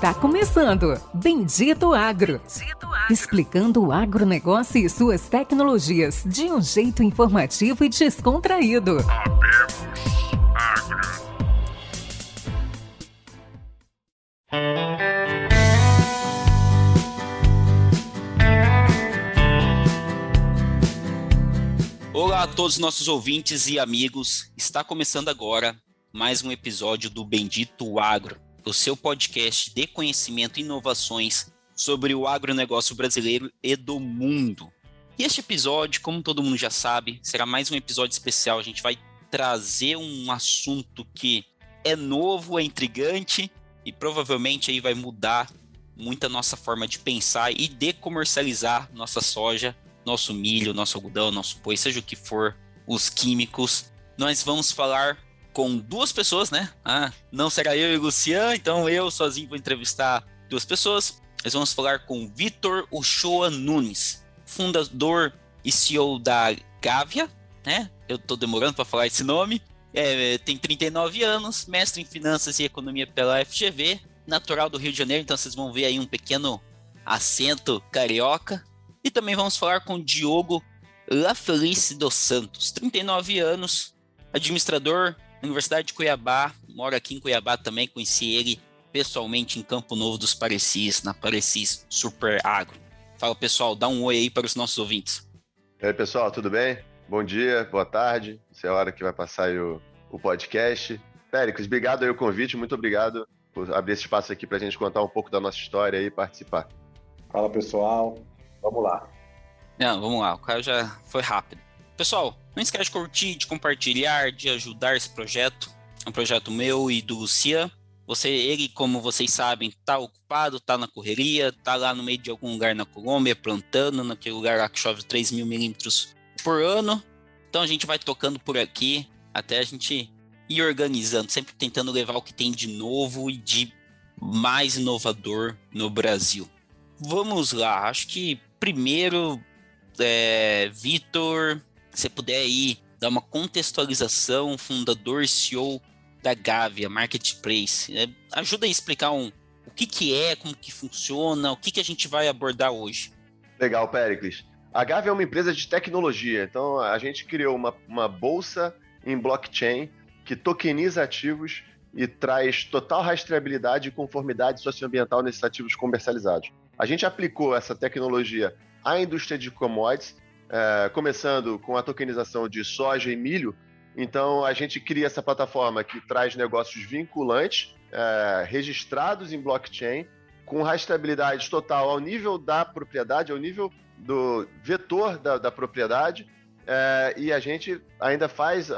Está começando Bendito Agro. Bendito Agro. Explicando o agronegócio e suas tecnologias de um jeito informativo e descontraído. Agro. Olá a todos os nossos ouvintes e amigos. Está começando agora mais um episódio do Bendito Agro o seu podcast de conhecimento e inovações sobre o agronegócio brasileiro e do mundo. E este episódio, como todo mundo já sabe, será mais um episódio especial. A gente vai trazer um assunto que é novo, é intrigante e provavelmente aí vai mudar muito a nossa forma de pensar e de comercializar nossa soja, nosso milho, nosso algodão, nosso boi, seja o que for, os químicos. Nós vamos falar com duas pessoas, né? Ah, não será eu e o Lucian, então eu sozinho vou entrevistar duas pessoas. Nós vamos falar com Vitor Uchoa Nunes, fundador e CEO da Gávia, né? Eu tô demorando para falar esse nome. É, tem 39 anos, mestre em finanças e economia pela FGV, natural do Rio de Janeiro, então vocês vão ver aí um pequeno acento carioca. E também vamos falar com Diogo Lafelice dos Santos, 39 anos, administrador Universidade de Cuiabá, moro aqui em Cuiabá também, conheci ele pessoalmente em Campo Novo dos Parecis, na Parecis Super Agro. Fala pessoal, dá um oi aí para os nossos ouvintes. E aí pessoal, tudo bem? Bom dia, boa tarde, essa é a hora que vai passar aí o, o podcast. Péricles, obrigado aí o convite, muito obrigado por abrir esse espaço aqui para a gente contar um pouco da nossa história e participar. Fala pessoal, vamos lá. Não, vamos lá, o cara já foi rápido. Pessoal, não esquece de curtir, de compartilhar, de ajudar esse projeto. É um projeto meu e do Lucia. Você, ele, como vocês sabem, tá ocupado, tá na correria, tá lá no meio de algum lugar na Colômbia, plantando, naquele lugar lá que chove 3 mil milímetros por ano. Então a gente vai tocando por aqui até a gente ir organizando, sempre tentando levar o que tem de novo e de mais inovador no Brasil. Vamos lá, acho que primeiro, é, Vitor, você puder aí dar uma contextualização, fundador CEO da Gávea Marketplace, é, ajuda a explicar um, o que, que é, como que funciona, o que, que a gente vai abordar hoje. Legal, Pericles. A Gávea é uma empresa de tecnologia, então a gente criou uma, uma bolsa em blockchain que tokeniza ativos e traz total rastreabilidade e conformidade socioambiental nesses ativos comercializados. A gente aplicou essa tecnologia à indústria de commodities é, começando com a tokenização de soja e milho. Então, a gente cria essa plataforma que traz negócios vinculantes, é, registrados em blockchain, com rastreabilidade total ao nível da propriedade, ao nível do vetor da, da propriedade, é, e a gente ainda faz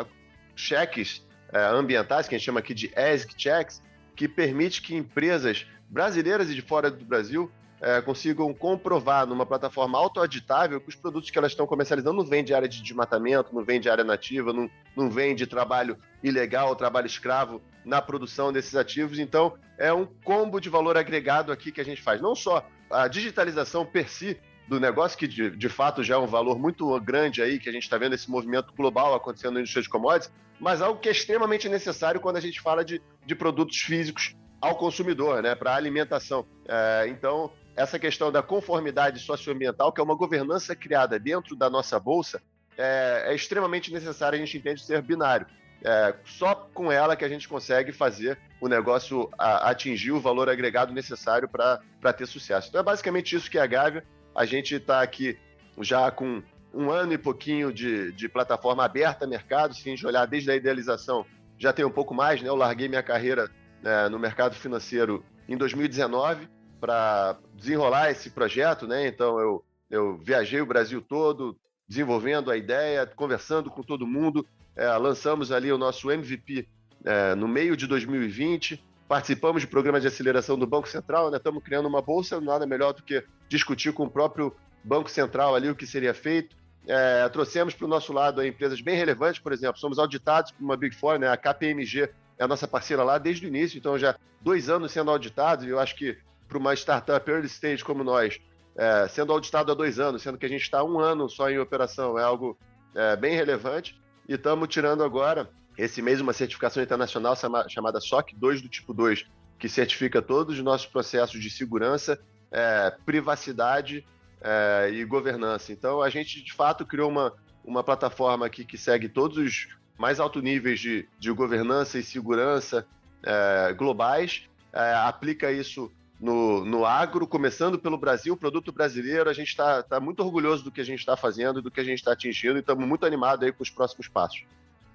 cheques é, ambientais, que a gente chama aqui de ESG checks, que permite que empresas brasileiras e de fora do Brasil é, consigam comprovar numa plataforma autoauditável que os produtos que elas estão comercializando não vêm de área de desmatamento, não vêm de área nativa, não, não vêm de trabalho ilegal, trabalho escravo na produção desses ativos. Então, é um combo de valor agregado aqui que a gente faz. Não só a digitalização per si do negócio, que de, de fato já é um valor muito grande aí, que a gente está vendo esse movimento global acontecendo na indústria de commodities, mas algo que é extremamente necessário quando a gente fala de, de produtos físicos ao consumidor, né, para alimentação. É, então, essa questão da conformidade socioambiental, que é uma governança criada dentro da nossa bolsa, é, é extremamente necessária, a gente entende ser binário. É, só com ela que a gente consegue fazer o negócio a, atingir o valor agregado necessário para ter sucesso. Então é basicamente isso que é a Gávea. A gente está aqui já com um ano e pouquinho de, de plataforma aberta a mercado. Se a gente olhar desde a idealização, já tem um pouco mais, né? Eu larguei minha carreira né, no mercado financeiro em 2019 para desenrolar esse projeto, né? Então eu, eu viajei o Brasil todo desenvolvendo a ideia, conversando com todo mundo. É, lançamos ali o nosso MVP é, no meio de 2020. Participamos de programas de aceleração do Banco Central, né? Estamos criando uma bolsa, nada melhor do que discutir com o próprio Banco Central ali o que seria feito. É, trouxemos para o nosso lado empresas bem relevantes, por exemplo, somos auditados por uma Big Four, né? A KPMG é a nossa parceira lá desde o início, então já dois anos sendo auditados, e eu acho que para uma startup early stage como nós, é, sendo auditado há dois anos, sendo que a gente está um ano só em operação, é algo é, bem relevante. E estamos tirando agora, esse mês, uma certificação internacional chamada SOC 2 do tipo 2, que certifica todos os nossos processos de segurança, é, privacidade é, e governança. Então, a gente, de fato, criou uma, uma plataforma aqui que segue todos os mais altos níveis de, de governança e segurança é, globais, é, aplica isso no, no agro, começando pelo Brasil, produto brasileiro. A gente está tá muito orgulhoso do que a gente está fazendo, do que a gente está atingindo e estamos muito animados aí com os próximos passos.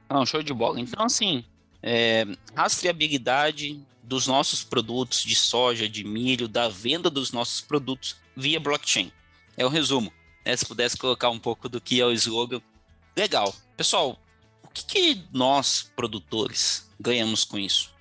Não, show de bola. Então, assim, é, rastreabilidade dos nossos produtos de soja, de milho, da venda dos nossos produtos via blockchain. É o resumo. Né? Se pudesse colocar um pouco do que é o slogan. Legal. Pessoal, o que, que nós, produtores, ganhamos com isso?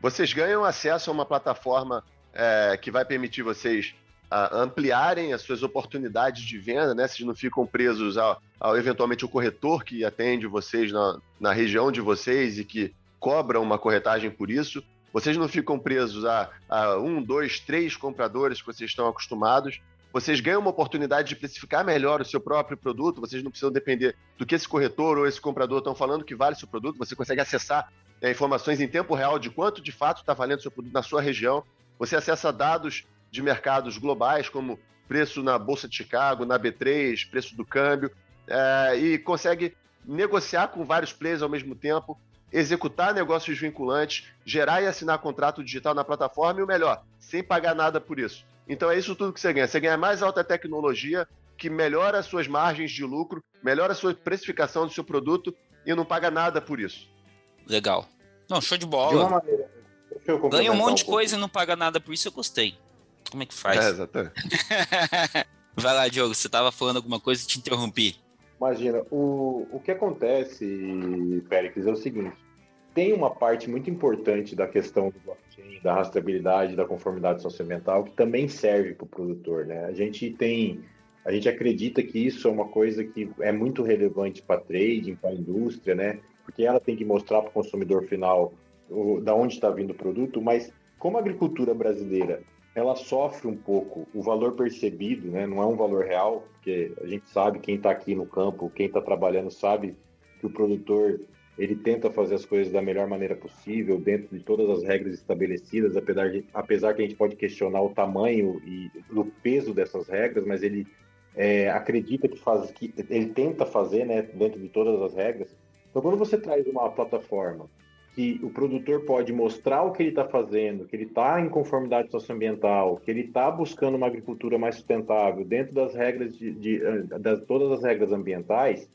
Vocês ganham acesso a uma plataforma é, que vai permitir vocês a, ampliarem as suas oportunidades de venda, né? Vocês não ficam presos ao, ao eventualmente o corretor que atende vocês na, na região de vocês e que cobra uma corretagem por isso. Vocês não ficam presos a, a um, dois, três compradores que vocês estão acostumados. Vocês ganham uma oportunidade de precificar melhor o seu próprio produto. Vocês não precisam depender do que esse corretor ou esse comprador estão falando que vale o seu produto. Você consegue acessar é, informações em tempo real de quanto de fato está valendo o seu produto na sua região. Você acessa dados de mercados globais, como preço na Bolsa de Chicago, na B3, preço do câmbio, é, e consegue negociar com vários players ao mesmo tempo executar negócios vinculantes, gerar e assinar contrato digital na plataforma e o melhor, sem pagar nada por isso. Então é isso tudo que você ganha. Você ganha mais alta tecnologia, que melhora as suas margens de lucro, melhora a sua precificação do seu produto e não paga nada por isso. Legal. Não, show de bola. De uma maneira. Ganha um monte de coisa e não paga nada por isso, eu gostei. Como é que faz? É, exatamente. Vai lá, Diogo, você estava falando alguma coisa e te interrompi. Imagina, o, o que acontece, Péricles, é o seguinte: tem uma parte muito importante da questão do blockchain, da rastreabilidade, da conformidade socioambiental, que também serve para o produtor. Né? A gente tem, a gente acredita que isso é uma coisa que é muito relevante para trading, para a indústria, né? Porque ela tem que mostrar para o consumidor final da onde está vindo o produto, mas como a agricultura brasileira ela sofre um pouco o valor percebido, né? Não é um valor real, porque a gente sabe quem está aqui no campo, quem está trabalhando sabe que o produtor ele tenta fazer as coisas da melhor maneira possível, dentro de todas as regras estabelecidas, apesar, de, apesar que a gente pode questionar o tamanho e o peso dessas regras, mas ele é, acredita que faz, que ele tenta fazer, né, dentro de todas as regras. Então, quando você traz uma plataforma que o produtor pode mostrar o que ele está fazendo, que ele está em conformidade socioambiental, que ele está buscando uma agricultura mais sustentável dentro das regras de, de das, todas as regras ambientais,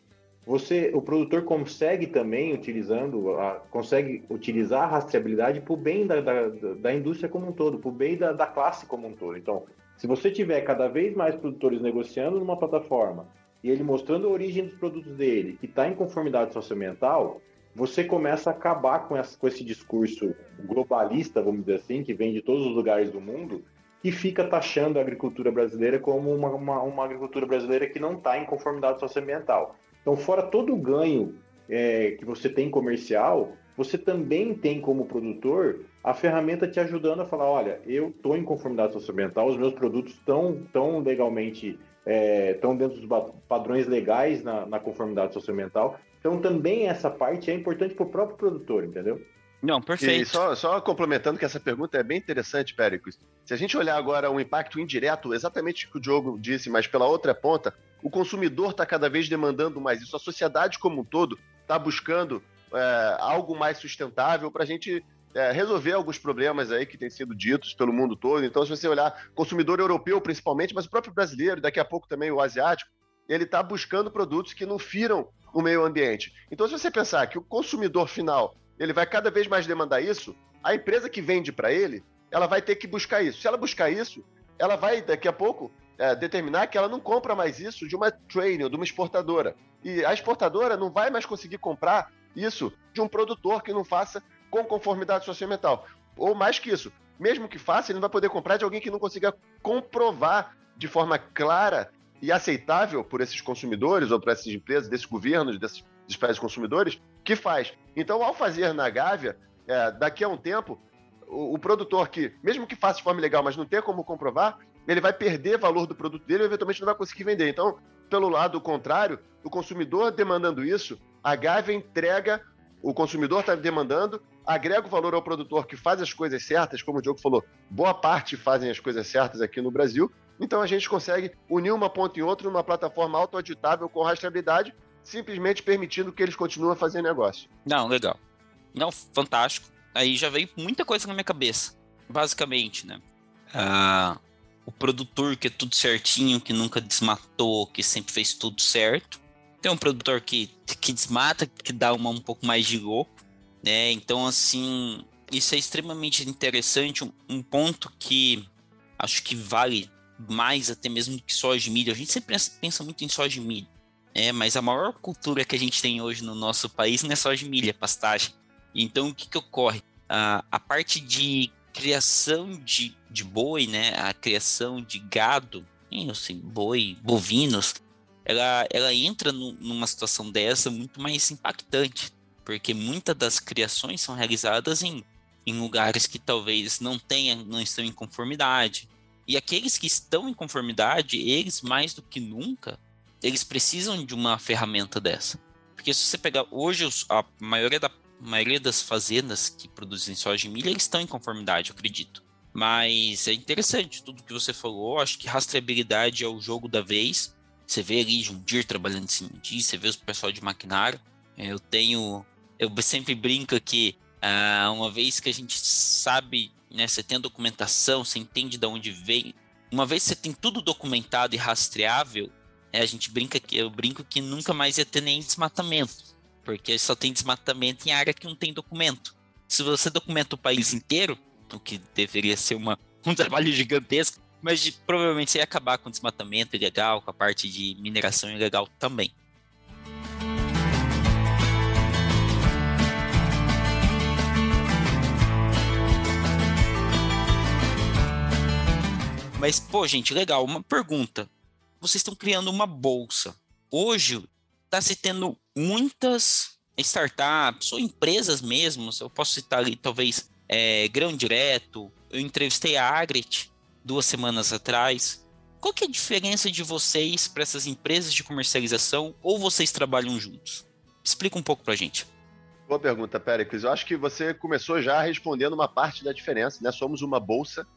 você, o produtor consegue também utilizando, a, consegue utilizar a rastreabilidade para o bem da, da, da, indústria como um todo, para o bem da, da classe como um todo. Então, se você tiver cada vez mais produtores negociando numa plataforma e ele mostrando a origem dos produtos dele, que está em conformidade socioambiental, você começa a acabar com, essa, com esse discurso globalista, vamos dizer assim, que vem de todos os lugares do mundo, e fica taxando a agricultura brasileira como uma, uma, uma agricultura brasileira que não está em conformidade socioambiental. Então, fora todo o ganho é, que você tem comercial, você também tem como produtor a ferramenta te ajudando a falar, olha, eu estou em conformidade socioambiental, os meus produtos estão tão legalmente, estão é, dentro dos padrões legais na, na conformidade socioambiental, então também essa parte é importante para o próprio produtor, entendeu? Não, perfeito. E só, só complementando que essa pergunta é bem interessante, Péricles. Se a gente olhar agora o impacto indireto, exatamente o que o Diogo disse, mas pela outra ponta, o consumidor está cada vez demandando mais isso. A sociedade como um todo está buscando é, algo mais sustentável para a gente é, resolver alguns problemas aí que têm sido ditos pelo mundo todo. Então, se você olhar consumidor europeu principalmente, mas o próprio brasileiro, daqui a pouco também o asiático, ele está buscando produtos que não firam o meio ambiente. Então, se você pensar que o consumidor final ele vai cada vez mais demandar isso, a empresa que vende para ele, ela vai ter que buscar isso. Se ela buscar isso, ela vai daqui a pouco é, determinar que ela não compra mais isso de uma trainer, de uma exportadora. E a exportadora não vai mais conseguir comprar isso de um produtor que não faça com conformidade socioambiental. Ou mais que isso, mesmo que faça, ele não vai poder comprar de alguém que não consiga comprovar de forma clara e aceitável por esses consumidores ou por essas empresas, desses governos, desses, desses países consumidores, que faz. Então, ao fazer na Gávea, é, daqui a um tempo, o, o, produtor que, mesmo que faça de forma legal, mas não tem como comprovar, ele vai perder valor do produto dele e eventualmente não vai conseguir vender. Então, pelo lado contrário, o consumidor demandando isso, a Gávea entrega o consumidor está demandando, agrega o valor ao produtor que faz as coisas certas, como o Diogo falou, boa parte fazem as coisas certas aqui no Brasil. Então a gente consegue unir uma ponta em outra numa plataforma autoauditável com rastreabilidade, simplesmente permitindo que eles continuem a fazer negócio. Não, legal. Não, fantástico. Aí já veio muita coisa na minha cabeça. Basicamente, né? Ah, o produtor que é tudo certinho, que nunca desmatou, que sempre fez tudo certo. Tem um produtor que, que desmata, que dá uma um pouco mais de louco, né? Então, assim, isso é extremamente interessante. Um, um ponto que acho que vale mais até mesmo que soja de milho. A gente sempre pensa, muito em soja de milho, né? Mas a maior cultura que a gente tem hoje no nosso país não é soja de milho, é pastagem. Então, o que, que ocorre? A, a parte de criação de, de boi, né? A criação de gado, assim, boi, bovinos, ela, ela entra no, numa situação dessa muito mais impactante, porque muitas das criações são realizadas em, em lugares que talvez não tenham, não estão em conformidade. E aqueles que estão em conformidade, eles mais do que nunca, eles precisam de uma ferramenta dessa. Porque se você pegar hoje a maioria, da, a maioria das fazendas que produzem soja e milho, eles estão em conformidade, eu acredito. Mas é interessante tudo que você falou. Acho que rastreabilidade é o jogo da vez. Você vê ali Jundir trabalhando em cima disso, você vê os pessoal de maquinário. É, eu tenho. Eu sempre brinco que ah, uma vez que a gente sabe, né, você tem a documentação, você entende de onde vem. Uma vez que você tem tudo documentado e rastreável, é, a gente brinca que eu brinco que nunca mais ia ter nem desmatamento, porque só tem desmatamento em área que não tem documento. Se você documenta o país inteiro, o que deveria ser uma, um trabalho gigantesco, mas de, provavelmente você ia acabar com o desmatamento ilegal, com a parte de mineração ilegal também. Mas, pô, gente, legal. Uma pergunta. Vocês estão criando uma bolsa. Hoje está se tendo muitas startups ou empresas mesmo. Eu posso citar ali, talvez, é, Grão Direto. Eu entrevistei a Agrit, duas semanas atrás. Qual que é a diferença de vocês para essas empresas de comercialização ou vocês trabalham juntos? Explica um pouco para a gente. Boa pergunta, Péricles. Eu acho que você começou já respondendo uma parte da diferença, né? Somos uma bolsa.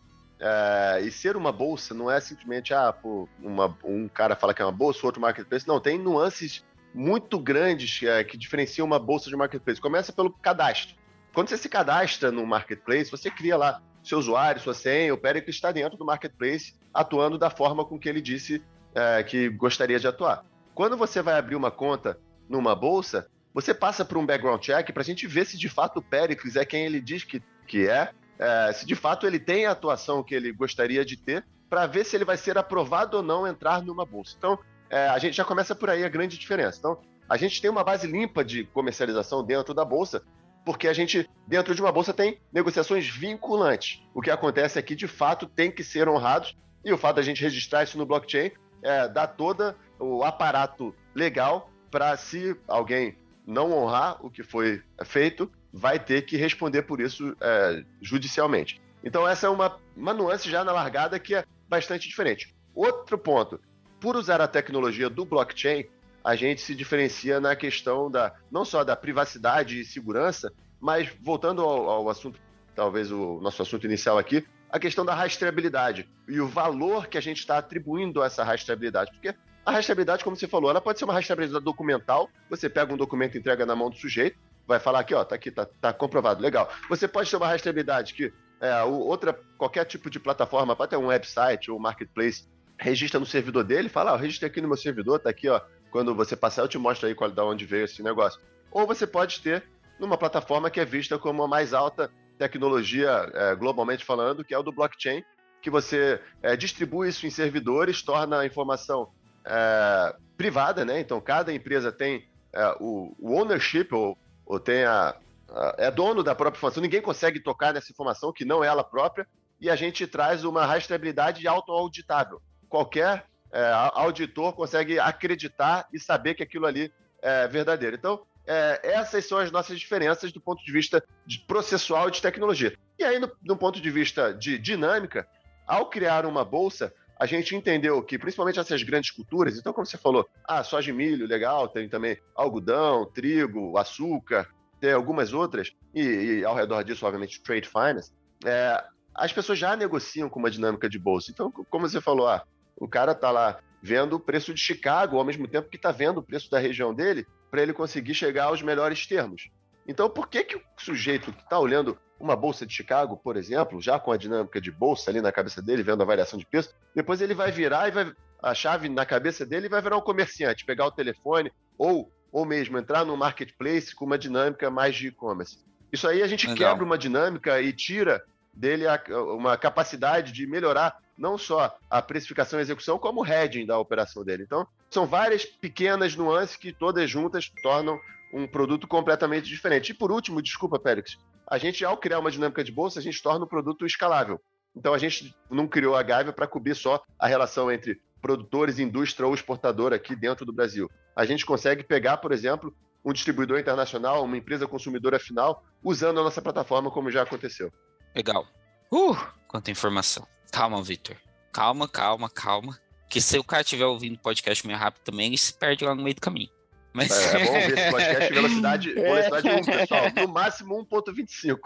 É, e ser uma bolsa não é simplesmente, ah, pô, uma, um cara fala que é uma bolsa, outro marketplace. Não, tem nuances muito grandes é, que diferenciam uma bolsa de marketplace. Começa pelo cadastro. Quando você se cadastra no marketplace, você cria lá seu usuário, sua senha, o Péricles está dentro do marketplace, atuando da forma com que ele disse é, que gostaria de atuar. Quando você vai abrir uma conta numa bolsa, você passa por um background check para a gente ver se de fato o Péricles é quem ele diz que, que é, é, se de fato ele tem a atuação que ele gostaria de ter, para ver se ele vai ser aprovado ou não entrar numa bolsa. Então, é, a gente já começa por aí a grande diferença. Então, a gente tem uma base limpa de comercialização dentro da bolsa, porque a gente, dentro de uma bolsa, tem negociações vinculantes. O que acontece aqui, de fato, tem que ser honrados, e o fato da gente registrar isso no blockchain é, dá todo o aparato legal para, se alguém não honrar o que foi feito, vai ter que responder por isso é, judicialmente. Então, essa é uma, uma nuance já na largada que é bastante diferente. Outro ponto, por usar a tecnologia do blockchain, a gente se diferencia na questão da não só da privacidade e segurança, mas voltando ao, ao assunto, talvez o nosso assunto inicial aqui, a questão da rastreabilidade e o valor que a gente está atribuindo a essa rastreabilidade. Porque a rastreabilidade, como você falou, ela pode ser uma rastreabilidade documental. Você pega um documento e entrega na mão do sujeito, vai falar aqui, ó, tá aqui, tá, tá comprovado, legal. Você pode uma rastreabilidade que é, outra, qualquer tipo de plataforma, pode ter um website ou marketplace, registra no servidor dele, fala, ó, registrei aqui no meu servidor, tá aqui, ó, quando você passar, eu te mostro aí qual, da onde veio esse negócio. Ou você pode ter numa plataforma que é vista como a mais alta tecnologia, é, globalmente falando, que é o do blockchain, que você é, distribui isso em servidores, torna a informação é, privada, né? Então, cada empresa tem é, o, o, ownership, ou, ou tem a, a, é dono da própria informação, ninguém consegue tocar nessa informação que não é ela própria, e a gente traz uma rastreabilidade auto-auditável. Qualquer é, auditor consegue acreditar e saber que aquilo ali é verdadeiro. Então, é, essas são as nossas diferenças do ponto de vista de processual de tecnologia. E aí, no, no ponto de vista de dinâmica, ao criar uma bolsa, a gente entendeu que, principalmente essas grandes culturas, então, como você falou, ah, soja e milho, legal, tem também algodão, trigo, açúcar, tem algumas outras, e, e ao redor disso, obviamente, trade finance, é, as pessoas já negociam com uma dinâmica de bolsa. Então, como você falou, ah, o cara está lá vendo o preço de Chicago ao mesmo tempo que está vendo o preço da região dele, para ele conseguir chegar aos melhores termos. Então, por que, que o sujeito que está olhando uma bolsa de Chicago, por exemplo, já com a dinâmica de bolsa ali na cabeça dele, vendo a variação de preço, depois ele vai virar e vai a chave na cabeça dele e vai virar um comerciante, pegar o telefone ou ou mesmo entrar no marketplace com uma dinâmica mais de e-commerce. Isso aí a gente Legal. quebra uma dinâmica e tira dele a, uma capacidade de melhorar não só a precificação e execução, como o hedging da operação dele. Então, são várias pequenas nuances que todas juntas tornam um produto completamente diferente. E por último, desculpa, Périx, a gente, ao criar uma dinâmica de bolsa, a gente torna o produto escalável. Então, a gente não criou a Gávea para cobrir só a relação entre produtores, indústria ou exportador aqui dentro do Brasil. A gente consegue pegar, por exemplo, um distribuidor internacional, uma empresa consumidora final, usando a nossa plataforma, como já aconteceu. Legal. Uh, quanta informação. Calma, Victor. Calma, calma, calma. Que se o cara estiver ouvindo o podcast meio rápido também, ele se perde lá no meio do caminho. Mas... É, é bom ver esse podcast velocidade, velocidade 1, pessoal. No máximo 1.25.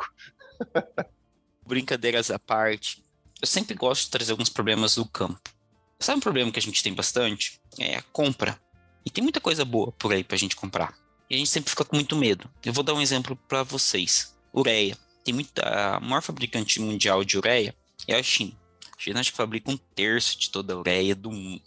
Brincadeiras à parte, eu sempre gosto de trazer alguns problemas do campo. Sabe um problema que a gente tem bastante? É a compra. E tem muita coisa boa por aí pra gente comprar. E a gente sempre fica com muito medo. Eu vou dar um exemplo para vocês. Ureia. Tem muita. A maior fabricante mundial de ureia é a China. A China acho que fabrica um terço de toda a ureia do mundo.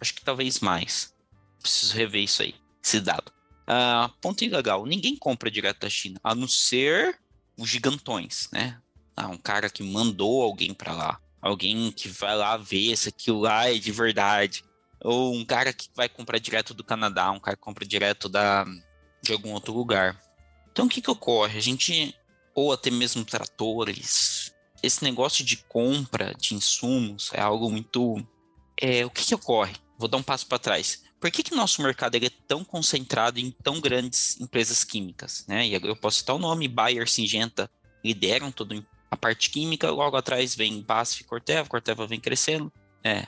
Acho que talvez mais. Preciso rever isso aí, esse dado. Uh, ponto ilegal. Ninguém compra direto da China, a não ser os gigantões, né? Ah, um cara que mandou alguém para lá alguém que vai lá ver se aquilo lá é de verdade. Ou um cara que vai comprar direto do Canadá, um cara que compra direto da, de algum outro lugar. Então o que, que ocorre? A gente, ou até mesmo tratores, esse negócio de compra de insumos é algo muito. É, o que, que ocorre? Vou dar um passo para trás. Por que, que nosso mercado é tão concentrado em tão grandes empresas químicas? Né? E eu posso citar o nome, Bayer, Singenta, lideram todo a parte química, logo atrás vem BASF e Corteva, Corteva vem crescendo. É,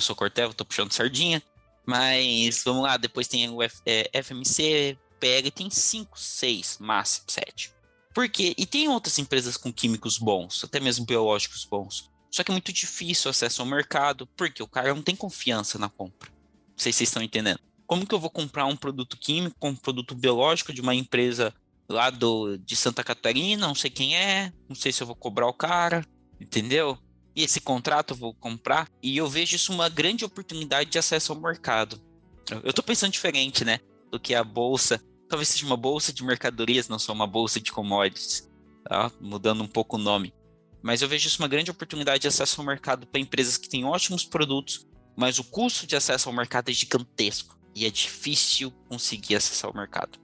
sou Corteva, tô puxando sardinha. Mas vamos lá, depois tem o F, é, FMC, PL, tem 5, 6, máximo 7. Por quê? E tem outras empresas com químicos bons, até mesmo biológicos bons. Só que é muito difícil o acesso ao mercado, porque o cara não tem confiança na compra. Não sei se vocês estão entendendo. Como que eu vou comprar um produto químico, um produto biológico de uma empresa lá do, de Santa Catarina, não sei quem é, não sei se eu vou cobrar o cara, entendeu? E esse contrato eu vou comprar. E eu vejo isso uma grande oportunidade de acesso ao mercado. Eu tô pensando diferente, né? Do que a bolsa. Talvez seja uma bolsa de mercadorias, não só uma bolsa de commodities. Tá? Mudando um pouco o nome. Mas eu vejo isso uma grande oportunidade de acesso ao mercado para empresas que têm ótimos produtos, mas o custo de acesso ao mercado é gigantesco. E é difícil conseguir acessar o mercado.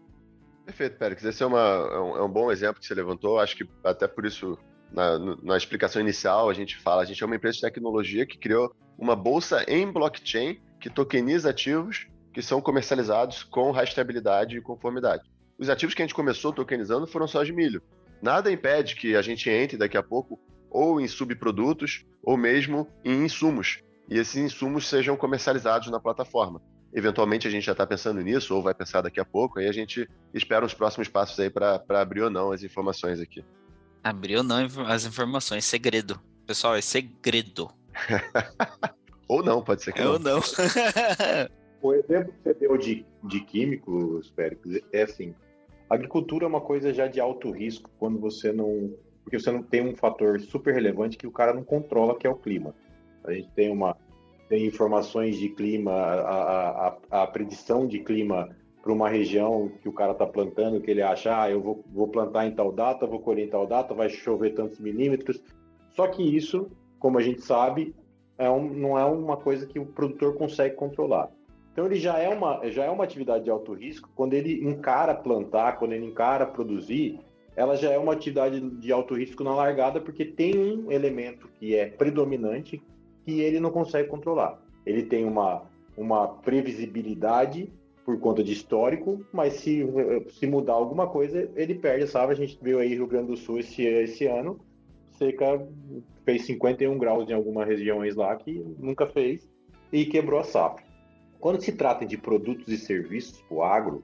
Perfeito, Pérez. Esse é, uma, é, um, é um bom exemplo que você levantou. Acho que até por isso, na, na explicação inicial, a gente fala, a gente é uma empresa de tecnologia que criou uma bolsa em blockchain que tokeniza ativos que são comercializados com rastreabilidade e conformidade. Os ativos que a gente começou tokenizando foram só de milho. Nada impede que a gente entre daqui a pouco ou em subprodutos ou mesmo em insumos, e esses insumos sejam comercializados na plataforma. Eventualmente a gente já está pensando nisso, ou vai pensar daqui a pouco, aí a gente espera os próximos passos aí para abrir ou não as informações aqui. Abrir ou não as informações, segredo. Pessoal, é segredo. ou não, pode ser que ou não. o exemplo que você deu de, de químicos, Félix, é assim, a agricultura é uma coisa já de alto risco quando você não... Porque você não tem um fator super relevante que o cara não controla, que é o clima. A gente tem uma tem informações de clima, a, a, a predição de clima para uma região que o cara está plantando, que ele acha, ah, eu vou, vou plantar em tal data, vou colher em tal data, vai chover tantos milímetros. Só que isso, como a gente sabe, é um, não é uma coisa que o produtor consegue controlar. Então ele já é uma já é uma atividade de alto risco. Quando ele encara plantar, quando ele encara produzir, ela já é uma atividade de alto risco na largada, porque tem um elemento que é predominante, que ele não consegue controlar. Ele tem uma, uma previsibilidade por conta de histórico, mas se, se mudar alguma coisa, ele perde, sabe? A gente viu aí Rio Grande do Sul esse, esse ano, seca fez 51 graus em algumas regiões lá que nunca fez e quebrou a safra. Quando se trata de produtos e serviços para o agro,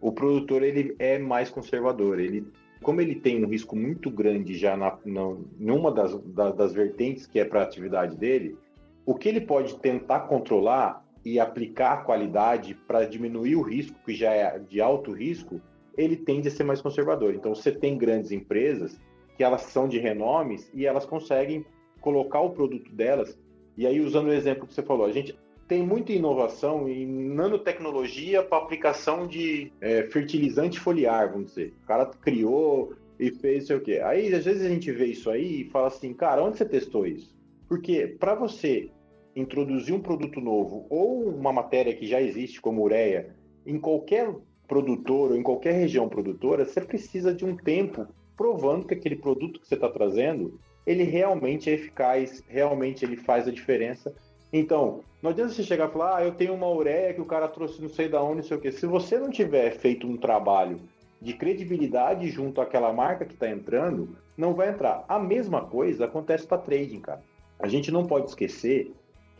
o produtor ele é mais conservador. Ele, como ele tem um risco muito grande já na, na numa das, das, das vertentes que é para a atividade dele, o que ele pode tentar controlar e aplicar a qualidade para diminuir o risco, que já é de alto risco, ele tende a ser mais conservador. Então, você tem grandes empresas que elas são de renomes e elas conseguem colocar o produto delas. E aí, usando o exemplo que você falou, a gente tem muita inovação em nanotecnologia para aplicação de é, fertilizante foliar, vamos dizer. O cara criou e fez sei o quê. Aí, às vezes, a gente vê isso aí e fala assim, cara, onde você testou isso? Porque para você introduzir um produto novo ou uma matéria que já existe, como ureia, em qualquer produtor ou em qualquer região produtora, você precisa de um tempo provando que aquele produto que você está trazendo, ele realmente é eficaz, realmente ele faz a diferença então, não adianta você chegar e falar, ah, eu tenho uma ureia que o cara trouxe não sei da onde, não sei o quê. Se você não tiver feito um trabalho de credibilidade junto àquela marca que está entrando, não vai entrar. A mesma coisa acontece para trading, cara. A gente não pode esquecer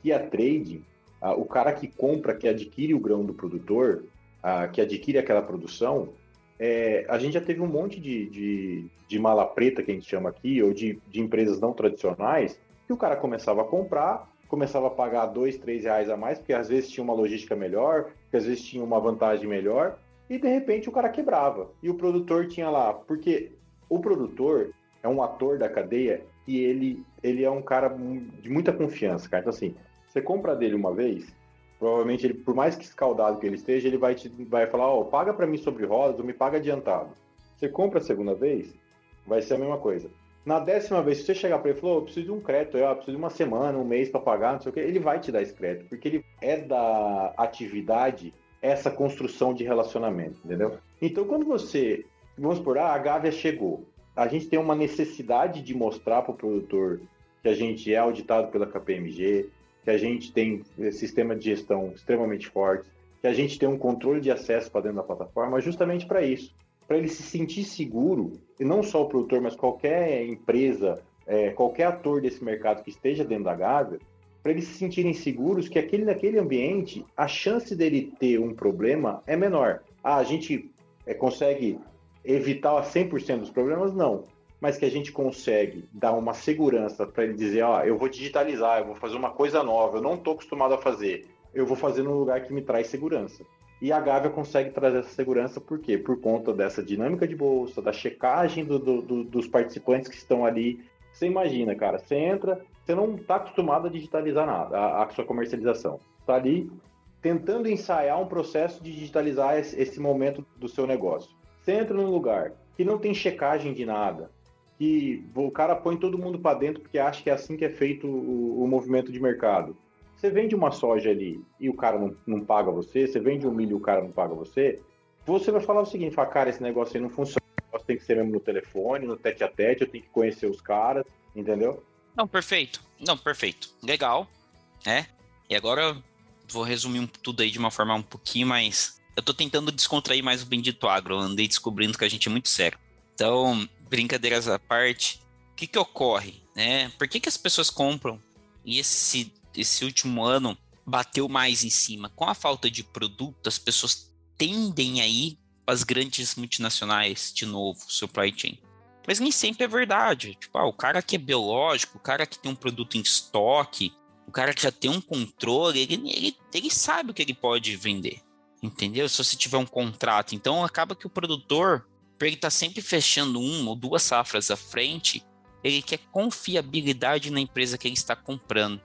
que a trading, o cara que compra, que adquire o grão do produtor, que adquire aquela produção, é, a gente já teve um monte de, de, de, mala preta, que a gente chama aqui, ou de, de empresas não tradicionais, que o cara começava a comprar, começava a pagar dois, três reais a mais, porque às vezes tinha uma logística melhor, porque às vezes tinha uma vantagem melhor, e de repente o cara quebrava. E o produtor tinha lá, porque o produtor é um ator da cadeia e ele, ele é um cara de muita confiança, cara. Então, assim, você compra dele uma vez, provavelmente ele, por mais que escaldado que ele esteja, ele vai te vai falar, ó, oh, paga para mim sobre rodas ou me paga adiantado. Você compra a segunda vez, vai ser a mesma coisa. Na décima vez, se você chegar para ele e falar, oh, eu preciso de um crédito, eu preciso de uma semana, um mês para pagar, não sei o que, ele vai te dar esse crédito, porque ele é da atividade essa construção de relacionamento, entendeu? Então, quando você, vamos supor, ah, a Gávea chegou, a gente tem uma necessidade de mostrar para o produtor que a gente é auditado pela KPMG, que a gente tem sistema de gestão extremamente forte, que a gente tem um controle de acesso para dentro da plataforma, justamente para isso para ele se sentir seguro, e não só o produtor, mas qualquer empresa, é, qualquer ator desse mercado que esteja dentro da Gávea, para eles se sentirem seguros que aquele naquele ambiente, a chance dele ter um problema é menor. Ah, a gente é, consegue evitar 100% dos problemas? Não. Mas que a gente consegue dar uma segurança para ele dizer, ó, eu vou digitalizar, eu vou fazer uma coisa nova, eu não estou acostumado a fazer, eu vou fazer num lugar que me traz segurança. E a Gávea consegue trazer essa segurança por quê? Por conta dessa dinâmica de bolsa, da checagem do, do, do, dos participantes que estão ali. Você imagina, cara, você entra, você não está acostumado a digitalizar nada, a, a sua comercialização. Está ali tentando ensaiar um processo de digitalizar esse, esse momento do seu negócio. Você entra num lugar que não tem checagem de nada, que o cara põe todo mundo para dentro porque acha que é assim que é feito o, o movimento de mercado você vende uma soja ali e o cara não, não paga você, você vende um milho e o cara não paga você, você vai falar o seguinte, fala, cara, esse negócio aí não funciona, negócio tem que ser mesmo no telefone, no tete a tete, eu tenho que conhecer os caras, entendeu? Não, perfeito. Não, perfeito. Legal, né? E agora vou resumir tudo aí de uma forma um pouquinho mais... Eu tô tentando descontrair mais o bendito agro, eu andei descobrindo que a gente é muito sério. Então, brincadeiras à parte, o que que ocorre, né? Por que que as pessoas compram e esse esse último ano bateu mais em cima. Com a falta de produto, as pessoas tendem a ir para as grandes multinacionais de novo, supply chain. Mas nem sempre é verdade. Tipo, ah, o cara que é biológico, o cara que tem um produto em estoque, o cara que já tem um controle, ele, ele, ele sabe o que ele pode vender. Entendeu? Se você tiver um contrato. Então acaba que o produtor, para ele estar tá sempre fechando uma ou duas safras à frente, ele quer confiabilidade na empresa que ele está comprando.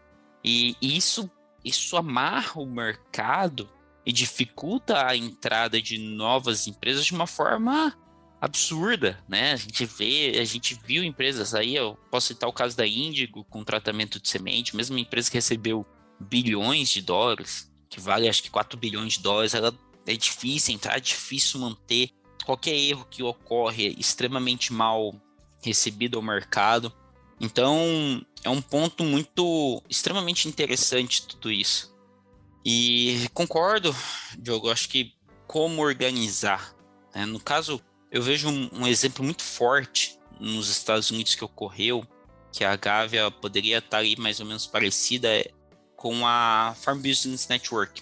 E isso, isso amarra o mercado e dificulta a entrada de novas empresas de uma forma absurda, né? A gente vê, a gente viu empresas aí, eu posso citar o caso da Índigo com tratamento de semente, mesmo uma empresa que recebeu bilhões de dólares, que vale acho que 4 bilhões de dólares, ela é difícil entrar, é difícil manter. Qualquer erro que ocorre é extremamente mal recebido ao mercado. Então, é um ponto muito extremamente interessante tudo isso. E concordo, Diogo, acho que como organizar. Né? No caso, eu vejo um, um, exemplo muito forte nos Estados Unidos que ocorreu, que a Gávea poderia estar aí mais ou menos parecida com a Farm Business Network.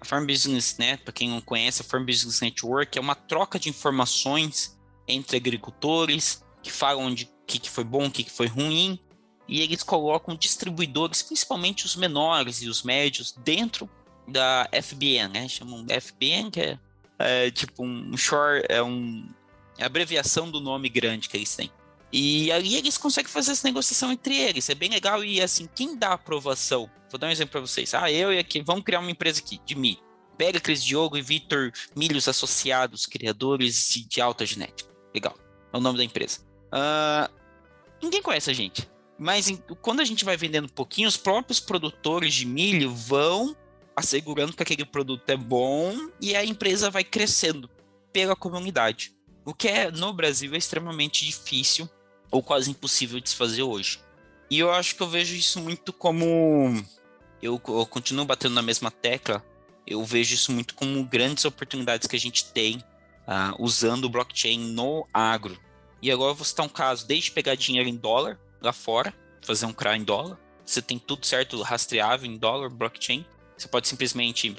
A Farm Business Net, para quem não conhece, a Farm Business Network é uma troca de informações entre agricultores que falam de o que, que foi bom, o que, que foi ruim, e eles colocam distribuidores, principalmente os menores e os médios, dentro da FBN, né? Chamam FBN, que é, é tipo um short, é um é abreviação do nome grande que eles têm. E aí eles conseguem fazer essa negociação entre eles. É bem legal. E assim, quem dá aprovação? Vou dar um exemplo para vocês. Ah, eu e aqui, vamos criar uma empresa aqui de milho. Péricles, Diogo e Vitor Milhos Associados, criadores de alta genética. Legal. É o nome da empresa. Uh, ninguém conhece a gente. Mas em, quando a gente vai vendendo um pouquinho, os próprios produtores de milho vão assegurando que aquele produto é bom e a empresa vai crescendo pela comunidade. O que é no Brasil é extremamente difícil ou quase impossível de se fazer hoje. E eu acho que eu vejo isso muito como. Eu, eu continuo batendo na mesma tecla. Eu vejo isso muito como grandes oportunidades que a gente tem uh, usando o blockchain no agro. E agora eu vou citar um caso: desde pegar dinheiro em dólar lá fora, fazer um CRA em dólar, você tem tudo certo rastreável em dólar, blockchain. Você pode simplesmente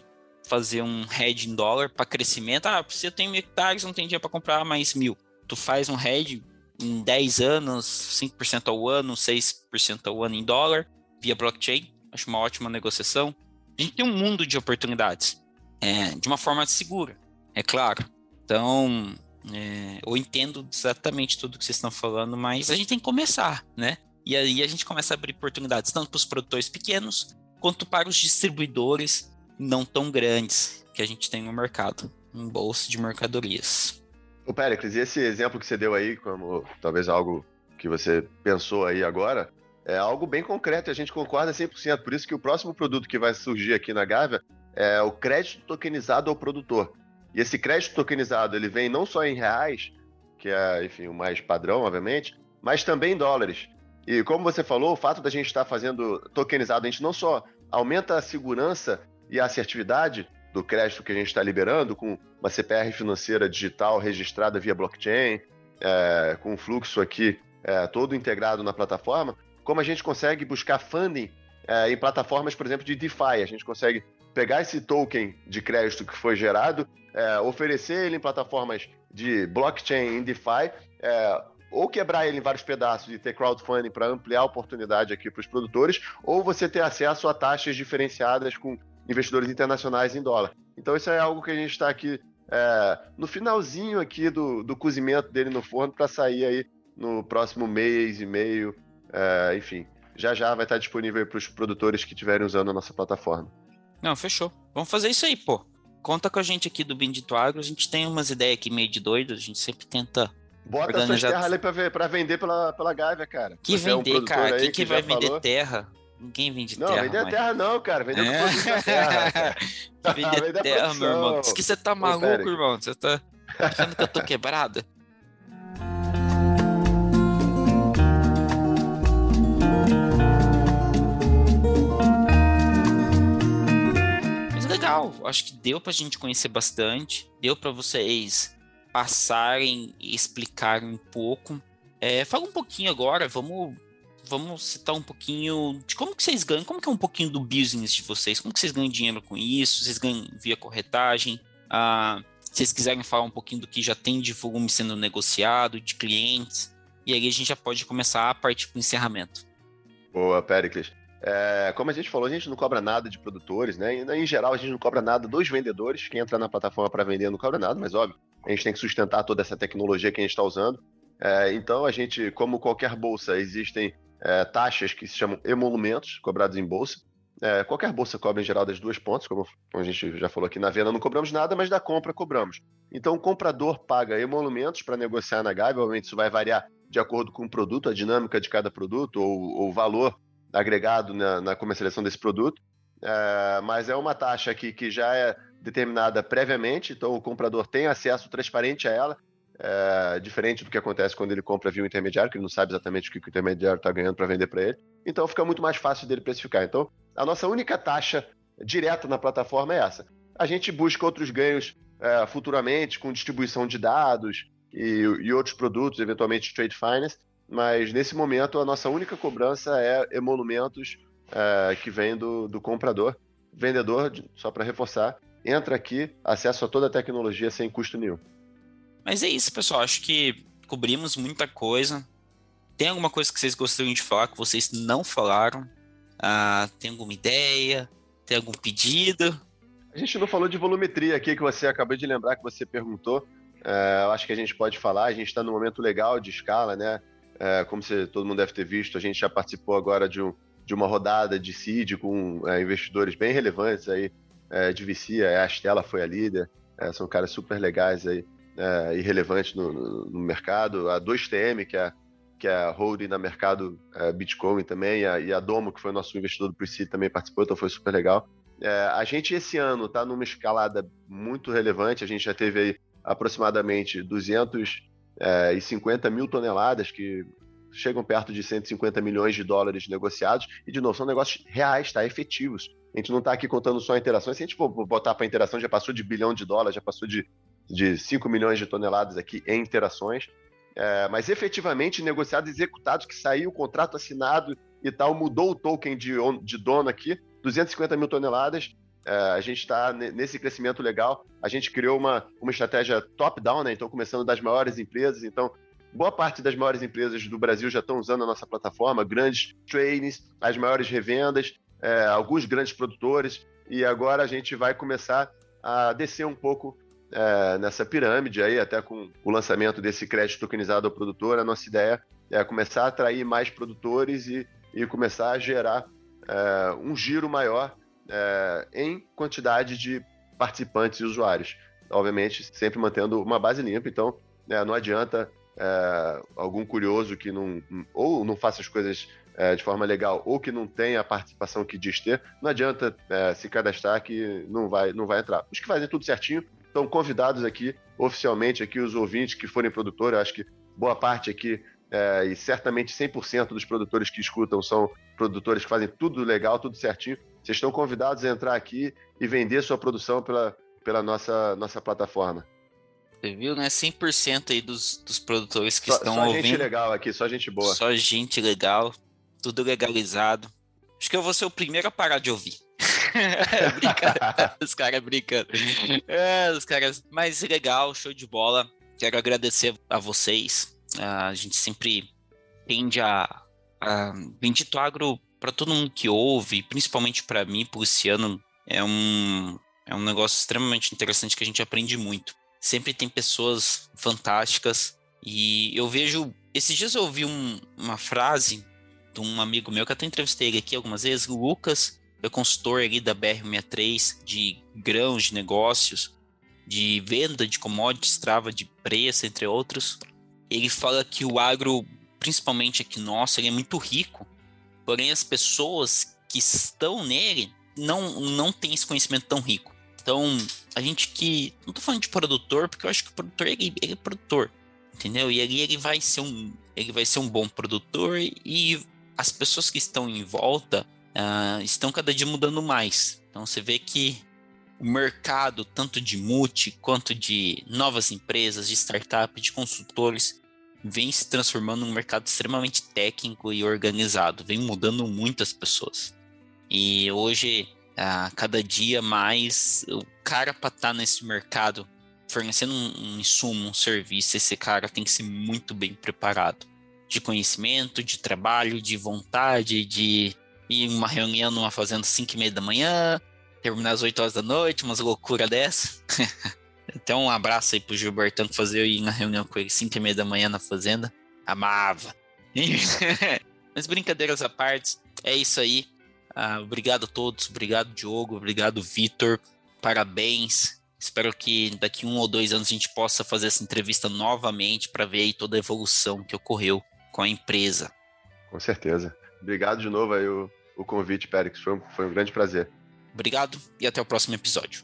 fazer um hedge em dólar para crescimento. Ah, eu tenho mil hectares, não tem dinheiro para comprar mais mil. Tu faz um hedge em 10 anos, 5% ao ano, 6% ao ano em dólar, via blockchain. Acho uma ótima negociação. A gente tem um mundo de oportunidades, é, de uma forma segura, é claro. Então, é, eu entendo exatamente tudo que vocês estão falando, mas a gente tem que começar, né? E aí a gente começa a abrir oportunidades tanto para os produtores pequenos quanto para os distribuidores não tão grandes que a gente tem no mercado, em bolsa de mercadorias. O Pericles, e esse exemplo que você deu aí, como talvez algo que você pensou aí agora, é algo bem concreto a gente concorda 100%. Por isso que o próximo produto que vai surgir aqui na Gávea é o crédito tokenizado ao produtor. E esse crédito tokenizado, ele vem não só em reais, que é, enfim, o mais padrão, obviamente, mas também em dólares. E como você falou, o fato da gente estar fazendo tokenizado, a gente não só aumenta a segurança e a assertividade do crédito que a gente está liberando, com uma CPR financeira digital registrada via blockchain, é, com um fluxo aqui é, todo integrado na plataforma, como a gente consegue buscar funding é, em plataformas, por exemplo, de DeFi. A gente consegue pegar esse token de crédito que foi gerado, é, oferecer ele em plataformas de blockchain em DeFi, é, ou quebrar ele em vários pedaços e ter crowdfunding para ampliar a oportunidade aqui para os produtores, ou você ter acesso a taxas diferenciadas com investidores internacionais em dólar. Então isso é algo que a gente está aqui é, no finalzinho aqui do, do cozimento dele no forno para sair aí no próximo mês e meio, é, enfim. Já já vai estar disponível para os produtores que estiverem usando a nossa plataforma. Não, fechou. Vamos fazer isso aí, pô. Conta com a gente aqui do Bendito Agro. A gente tem umas ideias aqui meio de doido. A gente sempre tenta. Bota organizar... suas terras ali para pra vender pela, pela Gávea, cara. Que Você vender, é um cara? Quem que, que vai vender falou? terra? Ninguém vende não, terra. Não, vender mas... terra não, cara. Vender é. terra. vender, vender terra, meu irmão. Diz que você tá maluco, Ô, irmão. Você tá achando que eu tô quebrada? Legal. Acho que deu pra gente conhecer bastante. Deu pra vocês passarem e explicarem um pouco. É, fala um pouquinho agora, vamos vamos citar um pouquinho de como que vocês ganham, como que é um pouquinho do business de vocês, como que vocês ganham dinheiro com isso, vocês ganham via corretagem, ah, se vocês quiserem falar um pouquinho do que já tem de volume sendo negociado, de clientes, e aí a gente já pode começar a partir para o encerramento. Boa, Pericles. É, como a gente falou, a gente não cobra nada de produtores, né? Em geral, a gente não cobra nada dos vendedores. Quem entra na plataforma para vender não cobra nada, mas óbvio, a gente tem que sustentar toda essa tecnologia que a gente está usando. É, então, a gente, como qualquer bolsa, existem é, taxas que se chamam emolumentos, cobrados em bolsa. É, qualquer bolsa cobra em geral das duas pontas, como, a gente já falou aqui na venda, não cobramos nada, mas da compra cobramos. Então o comprador paga emolumentos para negociar na Gaia, obviamente isso vai variar de acordo com o produto, a dinâmica de cada produto ou o valor agregado na, na comercialização desse produto. É, mas é uma taxa aqui que já é determinada previamente, então o comprador tem acesso transparente a ela, é, diferente do que acontece quando ele compra via um intermediário, que ele não sabe exatamente o que o intermediário está ganhando para vender para ele. Então fica muito mais fácil dele precificar. Então, a nossa única taxa direta na plataforma é essa. A gente busca outros ganhos é, futuramente com distribuição de dados e, e, outros produtos, eventualmente trade finance, mas nesse momento a nossa única cobrança é emolumentos é, que vem do, do comprador. vendedor, só para reforçar, entra aqui, acesso a toda a tecnologia sem custo nenhum. Mas é isso, pessoal. Acho que cobrimos muita coisa. Tem alguma coisa que vocês gostariam de falar que vocês não falaram? Ah, tem alguma ideia? Tem algum pedido? A gente não falou de volumetria aqui que você acabou de lembrar que você perguntou. É, eu acho que a gente pode falar. A gente está num momento legal de escala, né? É, como você, todo mundo deve ter visto, a gente já participou agora de, um, de uma rodada de seed com é, investidores bem relevantes aí é, de VC. A Stella foi a líder. É, são caras super legais aí é, e relevantes no, no, no, mercado. A 2TM, que é, que é a holding na mercado é, Bitcoin também, e a, e a, Domo, que foi nosso investidor do pre também participou, então foi super legal. É, a gente esse ano está numa escalada muito relevante, a gente já teve aí aproximadamente 250 é, mil toneladas, que chegam perto de 150 milhões de dólares negociados, e de novo, são negócios reais, tá? efetivos. A gente não está aqui contando só interações, se a gente for botar para interação, já passou de bilhão de dólares, já passou de de 5 milhões de toneladas aqui em interações, é, mas efetivamente negociados, executados, que saiu o contrato assinado e tal, mudou o token de, de dono aqui, 250 mil toneladas. É, a gente está nesse crescimento legal. A gente criou uma, uma estratégia top-down, né? Então, começando das maiores empresas. Então, boa parte das maiores empresas do Brasil já estão usando a nossa plataforma, grandes trainings, as maiores revendas, é, alguns grandes produtores. E agora a gente vai começar a descer um pouco é, nessa pirâmide aí, até com o lançamento desse crédito tokenizado ao produtor, a nossa ideia é começar a atrair mais produtores e, e começar a gerar é, um giro maior é, em quantidade de participantes e usuários. Obviamente, sempre mantendo uma base limpa, então né, não adianta é, algum curioso que não ou não faça as coisas é, de forma legal ou que não tenha a participação que diz ter, não adianta é, se cadastrar que não vai, não vai entrar. Os que fazem tudo certinho estão convidados aqui, oficialmente, aqui os ouvintes que forem produtores, acho que boa parte aqui, é, e certamente 100% dos produtores que escutam são produtores que fazem tudo legal, tudo certinho. Vocês estão convidados a entrar aqui e vender sua produção pela, pela nossa, nossa plataforma. Você viu, né? 100% aí dos, dos produtores que só, estão só ouvindo. Só gente legal aqui, só gente boa. Só gente legal, tudo legalizado. Acho que eu vou ser o primeiro a parar de ouvir. os caras brincando. É, os caras. Mas legal, show de bola. Quero agradecer a vocês. A gente sempre tende a. a Bendito Agro, para todo mundo que ouve, principalmente para mim, por esse ano, é um, é um negócio extremamente interessante que a gente aprende muito. Sempre tem pessoas fantásticas. E eu vejo. Esses dias eu ouvi um, uma frase de um amigo meu que até entrevistei ele aqui algumas vezes, o Lucas, é consultor ali da BR63 de grãos, de negócios, de venda de commodities, trava de preço, entre outros. Ele fala que o agro, principalmente aqui nosso, ele é muito rico, porém as pessoas que estão nele não, não têm esse conhecimento tão rico. Então, a gente que. Não tô falando de produtor, porque eu acho que o produtor ele, ele é produtor. Entendeu? E ali ele vai ser um. Ele vai ser um bom produtor e as pessoas que estão em volta uh, estão cada dia mudando mais. Então você vê que o mercado, tanto de multi quanto de novas empresas, de startup, de consultores, vem se transformando num mercado extremamente técnico e organizado, vem mudando muitas pessoas. E hoje, a cada dia mais, o cara para estar tá nesse mercado fornecendo um, um insumo, um serviço, esse cara tem que ser muito bem preparado. De conhecimento, de trabalho, de vontade, de ir uma reunião numa fazenda às 5 e meia da manhã, terminar às 8 horas da noite, umas loucuras dessa. Até um abraço aí pro Gilbertão que fazia eu ir na reunião com ele 5 e meia da manhã na fazenda. Amava. Mas brincadeiras à parte, é isso aí. Uh, obrigado a todos, obrigado Diogo, obrigado Vitor, parabéns. Espero que daqui um ou dois anos a gente possa fazer essa entrevista novamente para ver aí toda a evolução que ocorreu com a empresa. Com certeza. Obrigado de novo aí o, o convite, Périx. Foi, foi um grande prazer. Obrigado e até o próximo episódio.